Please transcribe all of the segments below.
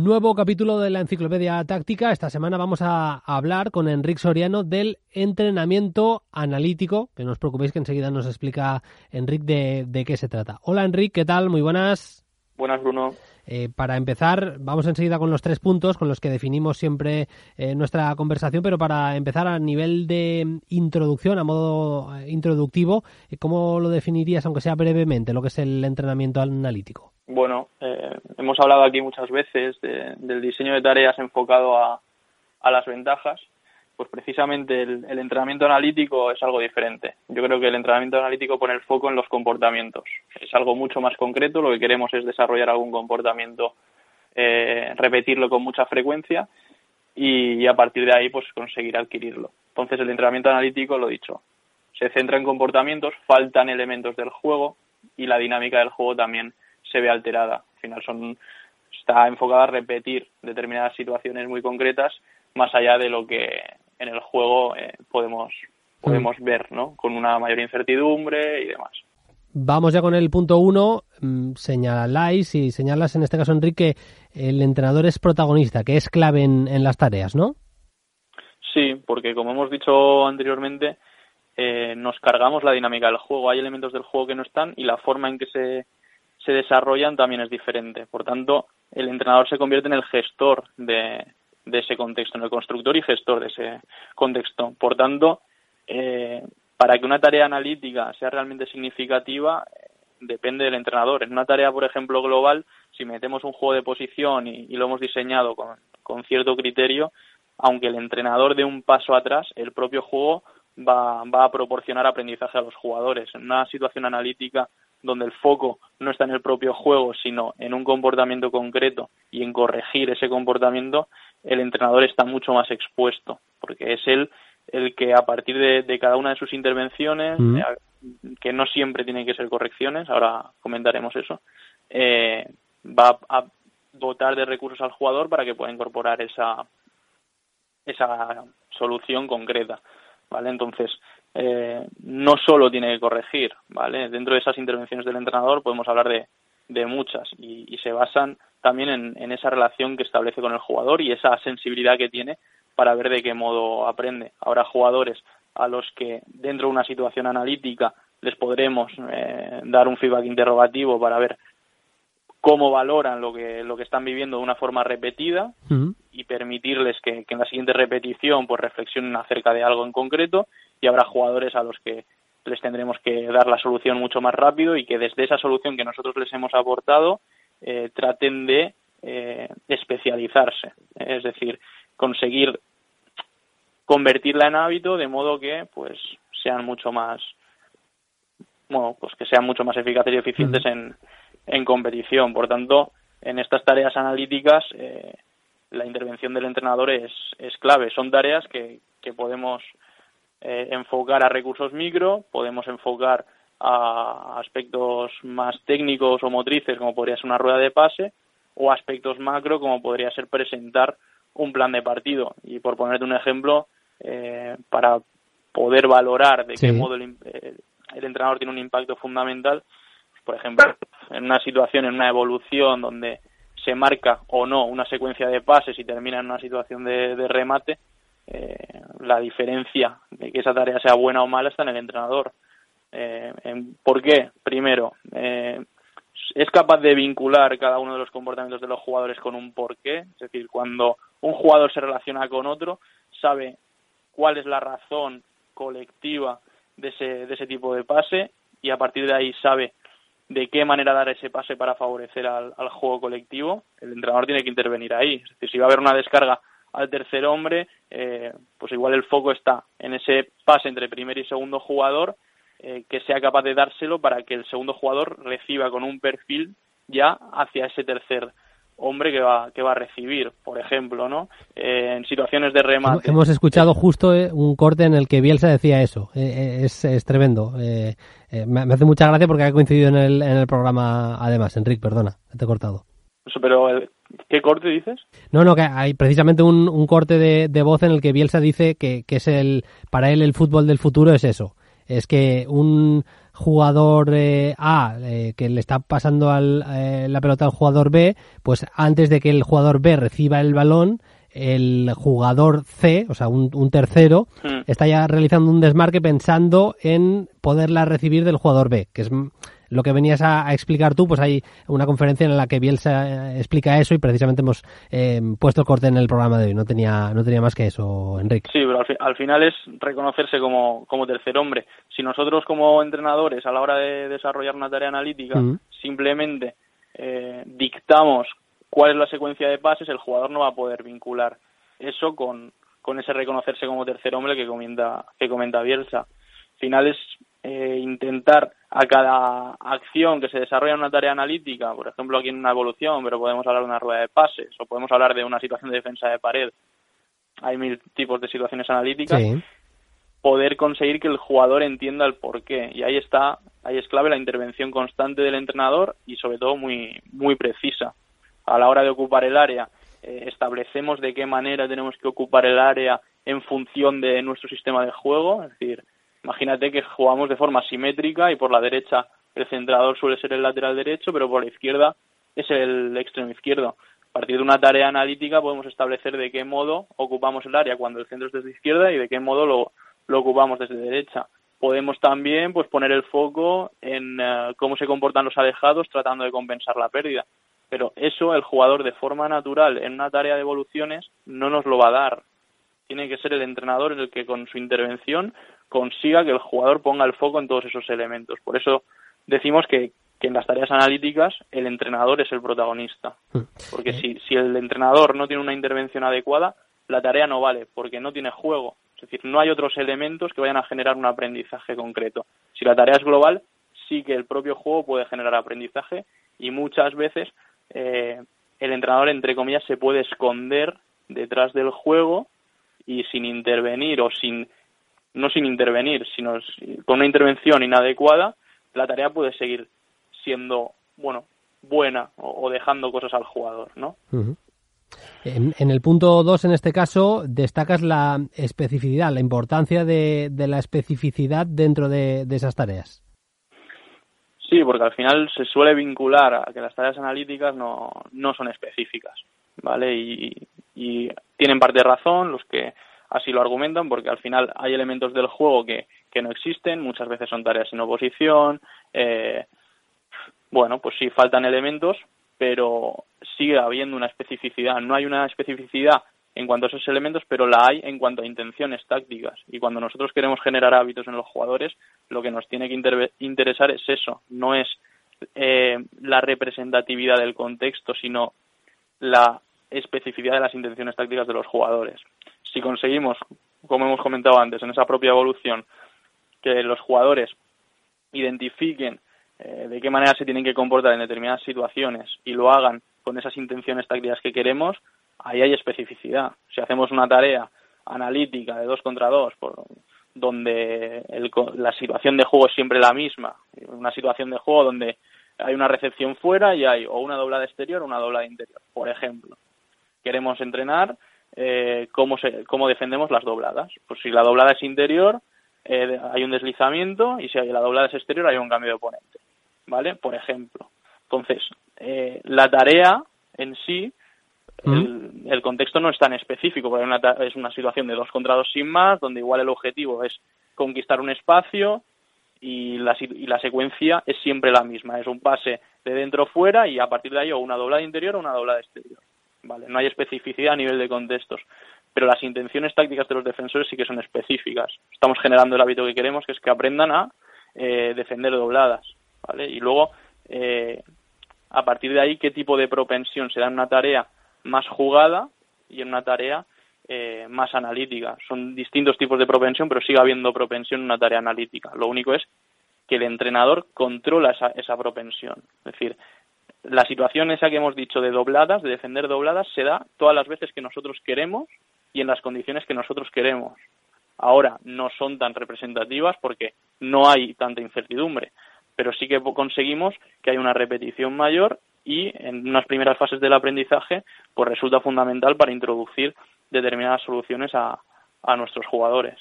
Nuevo capítulo de la Enciclopedia Táctica. Esta semana vamos a hablar con Enrique Soriano del entrenamiento analítico. Que no os preocupéis que enseguida nos explica Enrique de, de qué se trata. Hola Enrique, ¿qué tal? Muy buenas. Buenas, Bruno. Eh, para empezar, vamos enseguida con los tres puntos con los que definimos siempre eh, nuestra conversación, pero para empezar a nivel de introducción, a modo eh, introductivo, ¿cómo lo definirías, aunque sea brevemente, lo que es el entrenamiento analítico? Bueno, hemos hablado aquí muchas veces del diseño de tareas enfocado a, a las ventajas pues precisamente el, entrenamiento analítico es algo diferente. Yo creo que el entrenamiento analítico pone el foco en los comportamientos. Es algo mucho más concreto. Lo que queremos es desarrollar algún comportamiento, eh, repetirlo con mucha frecuencia y, a partir de ahí pues conseguir adquirirlo. Entonces el entrenamiento analítico, lo dicho, se centra en comportamientos, faltan elementos del juego y la dinámica del juego también se ve alterada. Al final son está enfocada a repetir determinadas situaciones muy concretas más allá de lo que en el juego eh, podemos, podemos mm. ver, ¿no? Con una mayor incertidumbre y demás. Vamos ya con el punto uno. Mm, señaláis y señalas en este caso, Enrique, el entrenador es protagonista, que es clave en, en las tareas, ¿no? Sí, porque como hemos dicho anteriormente, eh, nos cargamos la dinámica del juego. Hay elementos del juego que no están y la forma en que se, se desarrollan también es diferente. Por tanto, el entrenador se convierte en el gestor de, de ese contexto, en el constructor y gestor de ese contexto. Por tanto, eh, para que una tarea analítica sea realmente significativa, eh, depende del entrenador. En una tarea, por ejemplo, global, si metemos un juego de posición y, lo hemos diseñado con, con, cierto criterio, aunque el entrenador dé un paso atrás, el propio juego va, va a proporcionar aprendizaje a los jugadores. En una situación analítica donde el foco no está en el propio juego, sino en un comportamiento concreto y en corregir ese comportamiento, el entrenador está mucho más expuesto, porque es él el que a partir de, cada una de sus intervenciones, eh, que no siempre tienen que ser correcciones, ahora comentaremos eso, eh, va a dotar de recursos al jugador para que pueda incorporar esa, esa solución concreta. ¿Vale? Entonces, eh, no solo tiene que corregir, ¿vale? Dentro de esas intervenciones del entrenador podemos hablar de, de muchas y, se basan también en, esa relación que establece con el jugador y esa sensibilidad que tiene para ver de qué modo aprende. Ahora jugadores a los que dentro de una situación analítica les podremos eh, dar un feedback interrogativo para ver cómo valoran lo que lo que están viviendo de una forma repetida y permitirles que, que, en la siguiente repetición pues reflexionen acerca de algo en concreto y habrá jugadores a los que les tendremos que dar la solución mucho más rápido y que desde esa solución que nosotros les hemos aportado eh, traten de eh, especializarse, es decir, conseguir convertirla en hábito de modo que pues sean mucho más bueno pues que sean mucho más eficaces y eficientes en, en competición. Por tanto en estas tareas analíticas eh, la intervención del entrenador es, es clave. Son tareas que, que podemos eh, enfocar a recursos micro, podemos enfocar a aspectos más técnicos o motrices, como podría ser una rueda de pase, o aspectos macro, como podría ser presentar un plan de partido. Y por ponerte un ejemplo, eh, para poder valorar de qué modo el, eh, el, entrenador tiene un impacto fundamental, pues, por ejemplo, en una situación, en una evolución donde se marca o no una secuencia de pases y termina en una situación de remate, eh, la diferencia de que esa tarea sea buena o mala está en el entrenador. Eh, ¿Por qué? Primero, eh, es capaz de vincular cada uno de los comportamientos de los jugadores con un porqué, es decir, cuando un jugador se relaciona con otro, sabe cuál es la razón colectiva de ese, de ese tipo de pase y a partir de ahí sabe de qué manera dar ese pase para favorecer al, al juego colectivo, el entrenador tiene que intervenir ahí. Es decir, si va a haber una descarga al tercer hombre, eh, pues igual el foco está en ese pase entre primer y segundo jugador, eh, que sea capaz de dárselo para que el segundo jugador reciba con un perfil ya hacia ese tercer hombre que va, que va a recibir, por ejemplo, ¿no? Eh, en situaciones de remate. Hemos escuchado justo eh, un corte en el que Bielsa decía eso. Eh, es, es, tremendo. me, hace mucha gracia porque ha coincidido en el, en el programa, además. Enrique, perdona, te he cortado. Pero, ¿qué corte dices? No, no, que hay precisamente un, un corte de, de, voz en el que Bielsa dice que, que es el, para él el fútbol del futuro es eso. Es que un, jugador eh, A eh, que le está pasando al, eh, la pelota al jugador B, pues antes de que el jugador B reciba el balón, el jugador C, o sea, un, un tercero, hmm. está ya realizando un desmarque pensando en poderla recibir del jugador B, que es lo que venías a, explicar tú, pues hay una conferencia en la que Bielsa eh, explica eso y precisamente hemos eh, puesto el corte en el programa de hoy. No tenía, no tenía más que eso, Enrique. Sí, pero al, final es reconocerse como, como tercer hombre. Si nosotros como entrenadores a la hora de desarrollar una tarea analítica simplemente eh, dictamos cuál es la secuencia de pases, el jugador no va a poder vincular eso con, con ese reconocerse como tercer hombre que comenta, que comenta Bielsa. Al final es eh, intentar a cada acción que se desarrolla en una tarea analítica, por ejemplo aquí en una evolución, pero podemos hablar de una rueda de pases o podemos hablar de una situación de defensa de pared, hay mil tipos de situaciones analíticas, poder conseguir que el jugador entienda el porqué. Y ahí está, ahí es clave la intervención constante del entrenador y sobre todo muy muy precisa. A la hora de ocupar el área. Eh, establecemos de qué manera tenemos que ocupar el área en función de nuestro sistema de juego, es decir, Imagínate que jugamos de forma simétrica y por la derecha el centrador suele ser el lateral derecho, pero por la izquierda es el extremo izquierdo. A partir de una tarea analítica podemos establecer de qué modo ocupamos el área cuando el centro es desde izquierda y de qué modo lo, lo ocupamos desde derecha. Podemos también pues poner el foco en eh, cómo se comportan los alejados tratando de compensar la pérdida. Pero eso el jugador de forma natural en una tarea de evoluciones no nos lo va a dar. Tiene que ser el entrenador el que con su intervención consiga que el jugador ponga el foco en todos esos elementos. Por eso decimos que, en las tareas analíticas el entrenador es el protagonista. Hmm. Porque si, si el entrenador no tiene una intervención adecuada, la tarea no vale, porque no tiene juego. Es decir, no hay otros elementos que vayan a generar un aprendizaje concreto. Si la tarea es global, sí que el propio juego puede generar aprendizaje y muchas veces eh, el entrenador, entre comillas, se puede esconder detrás del juego y sin intervenir o sin no sin intervenir, sino con una intervención inadecuada, la tarea puede seguir siendo, bueno, buena o, dejando cosas al jugador, ¿no? en, el punto 2, en este caso, destacas la especificidad, la importancia de, la especificidad dentro de, esas tareas. Sí, porque al final se suele vincular a que las tareas analíticas no, no son específicas, ¿vale? Y, y tienen parte de razón los que así lo argumentan porque al final hay elementos del juego que, que no existen, muchas veces son tareas sin oposición, eh, bueno, pues sí faltan elementos, pero sigue habiendo una especificidad. No hay una especificidad en cuanto a esos elementos, pero la hay en cuanto a intenciones tácticas. Y cuando nosotros queremos generar hábitos en los jugadores, lo que nos tiene que interesar es eso, no es eh, la representatividad del contexto, sino la especificidad de las intenciones tácticas de los jugadores si conseguimos, como hemos comentado antes, en esa propia evolución, que los jugadores identifiquen eh, de qué manera se tienen que comportar en determinadas situaciones y lo hagan con esas intenciones tácticas que queremos, ahí hay especificidad. Si hacemos una tarea analítica de dos contra dos, por, donde la situación de juego es siempre la misma, una situación de juego donde hay una recepción fuera y hay o una doblada exterior o una doblada interior, por ejemplo. Queremos entrenar eh, cómo, se, cómo defendemos las dobladas. Pues si la doblada es interior, eh, hay un deslizamiento y si la doblada es exterior, hay un cambio de oponente. ¿Vale? Por ejemplo. Entonces, eh, la tarea en sí, el, contexto no es tan específico, porque es una situación de dos contra dos sin más, donde igual el objetivo es conquistar un espacio y la, y la secuencia es siempre la misma. Es un pase de dentro fuera y a partir de ahí o una doblada interior o una doblada exterior. ¿Vale? No hay especificidad a nivel de contextos, pero las intenciones tácticas de los defensores sí que son específicas. Estamos generando el hábito que queremos, que es que aprendan a eh, defender dobladas, ¿vale? Y luego, eh, a partir de ahí, qué tipo de propensión se da en una tarea más jugada y en una tarea eh, más analítica. Son distintos tipos de propensión, pero sigue habiendo propensión en una tarea analítica. Lo único es que el entrenador controla esa, esa propensión. Es decir, la situación esa que hemos dicho de dobladas, de defender dobladas, se da todas las veces que nosotros queremos y en las condiciones que nosotros queremos. Ahora no son tan representativas porque no hay tanta incertidumbre, pero sí que conseguimos que haya una repetición mayor y en unas primeras fases del aprendizaje pues resulta fundamental para introducir determinadas soluciones a, a nuestros jugadores.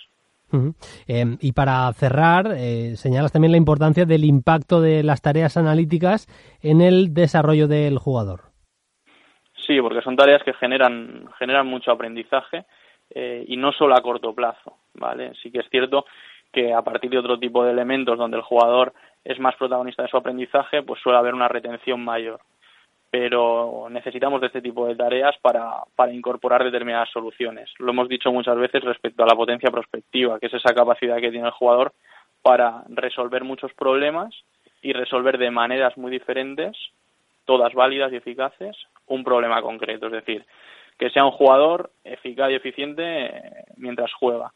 Em, y para cerrar, eh, señalas también la importancia del impacto de las tareas analíticas en el desarrollo del jugador. Sí, porque son tareas que generan, generan mucho aprendizaje eh, y no solo a corto plazo, ¿vale? Sí que es cierto que a partir de otro tipo de elementos donde el jugador es más protagonista de su aprendizaje, pues suele haber una retención mayor pero necesitamos de este tipo de tareas para, para incorporar determinadas soluciones. Lo hemos dicho muchas veces respecto a la potencia prospectiva, que es esa capacidad que tiene el jugador para resolver muchos problemas y resolver de maneras muy diferentes, todas válidas y eficaces, un problema concreto. Es decir, que sea un jugador eficaz y eficiente mientras juega.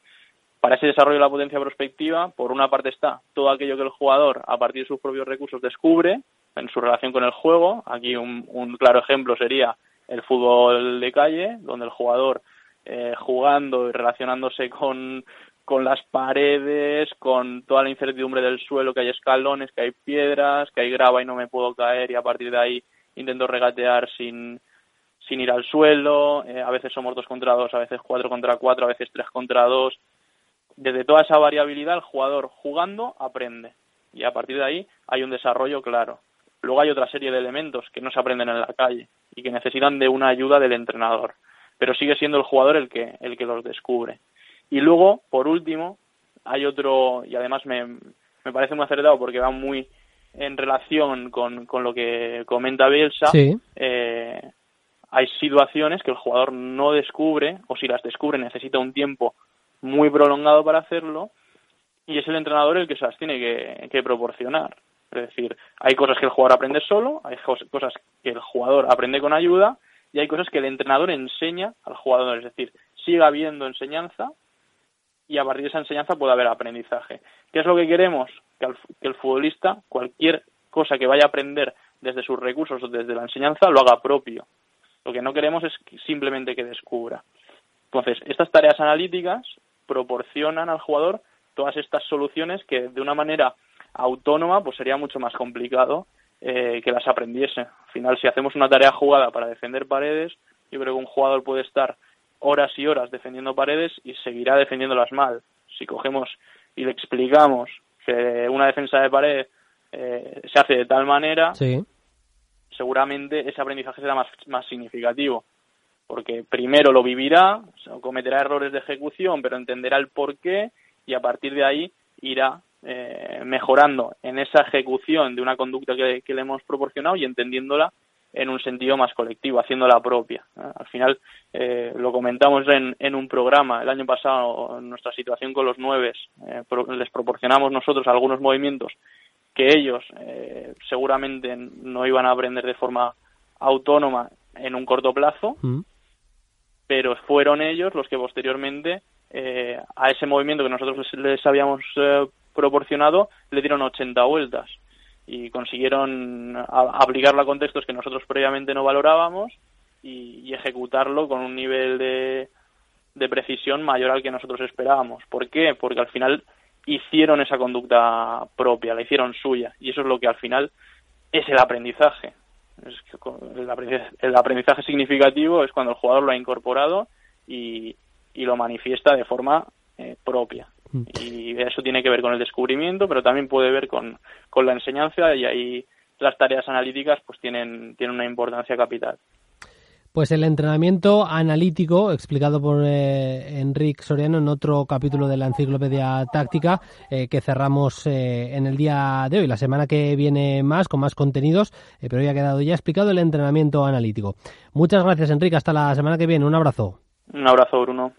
Para ese desarrollo de la potencia prospectiva, por una parte está todo aquello que el jugador, a partir de sus propios recursos, descubre, en su relación con el juego. Aquí un, claro ejemplo sería el fútbol de calle, donde el jugador eh, jugando y relacionándose con, con las paredes, con toda la incertidumbre del suelo, que hay escalones, que hay piedras, que hay grava y no me puedo caer y a partir de ahí intento regatear sin, sin ir al suelo, eh, a veces somos dos contra dos, a veces cuatro contra cuatro, a veces tres contra dos. Desde toda esa variabilidad el jugador jugando aprende y a partir de ahí hay un desarrollo claro. Luego hay otra serie de elementos que no se aprenden en la calle y que necesitan de una ayuda del entrenador, pero sigue siendo el jugador el que, el que los descubre. Y luego, por último, hay otro, y además me, me parece muy acertado porque va muy en relación con, con lo que comenta Bielsa, eh, hay situaciones que el jugador no descubre, o si las descubre necesita un tiempo muy prolongado para hacerlo, y es el entrenador el que se las tiene que proporcionar. Es decir, hay cosas que el jugador aprende solo, hay cosas que el jugador aprende con ayuda y hay cosas que el entrenador enseña al jugador. Es decir, sigue habiendo enseñanza y a partir de esa enseñanza puede haber aprendizaje. ¿Qué es lo que queremos? Que el, futbolista, cualquier cosa que vaya a aprender desde sus recursos o desde la enseñanza, lo haga propio. Lo que no queremos es simplemente que descubra. Entonces, estas tareas analíticas proporcionan al jugador todas estas soluciones que de una manera autónoma, pues sería mucho más complicado eh, que las aprendiese. Al final, si hacemos una tarea jugada para defender paredes, yo creo que un jugador puede estar horas y horas defendiendo paredes y seguirá defendiéndolas mal. Si cogemos y le explicamos que una defensa de pared eh, se hace de tal manera, seguramente ese aprendizaje será más, más significativo. Porque primero lo vivirá, cometerá errores de ejecución, pero entenderá el porqué y a partir de ahí irá eh, mejorando en esa ejecución de una conducta que, le hemos proporcionado y entendiéndola en un sentido más colectivo, haciéndola propia. Al final, eh, lo comentamos en, en, un programa el año pasado, nuestra situación con los nueves, eh, les proporcionamos nosotros algunos movimientos que ellos seguramente no iban a aprender de forma autónoma en un corto plazo, mm. pero fueron ellos los que posteriormente a ese movimiento que nosotros les, habíamos proporcionado le dieron 80 vueltas y consiguieron aplicarlo a contextos que nosotros previamente no valorábamos y, ejecutarlo con un nivel de, de precisión mayor al que nosotros esperábamos. ¿Por qué? Porque al final hicieron esa conducta propia, la hicieron suya y eso es lo que al final es el aprendizaje. el aprendizaje significativo es cuando el jugador lo ha incorporado y, y lo manifiesta de forma eh, propia. Mm. Y eso tiene que ver con el descubrimiento, pero también puede ver con, con la enseñanza y ahí las tareas analíticas pues tienen, tienen una importancia capital. Pues el entrenamiento analítico, explicado por eh, Enrique Soriano en otro capítulo de la enciclopedia táctica, eh, que cerramos eh, en el día de hoy. La semana que viene más, con más contenidos, pero ya ha quedado ya explicado el entrenamiento analítico. Muchas gracias, Enrique. Hasta la semana que viene. Un abrazo. Un abrazo, Bruno.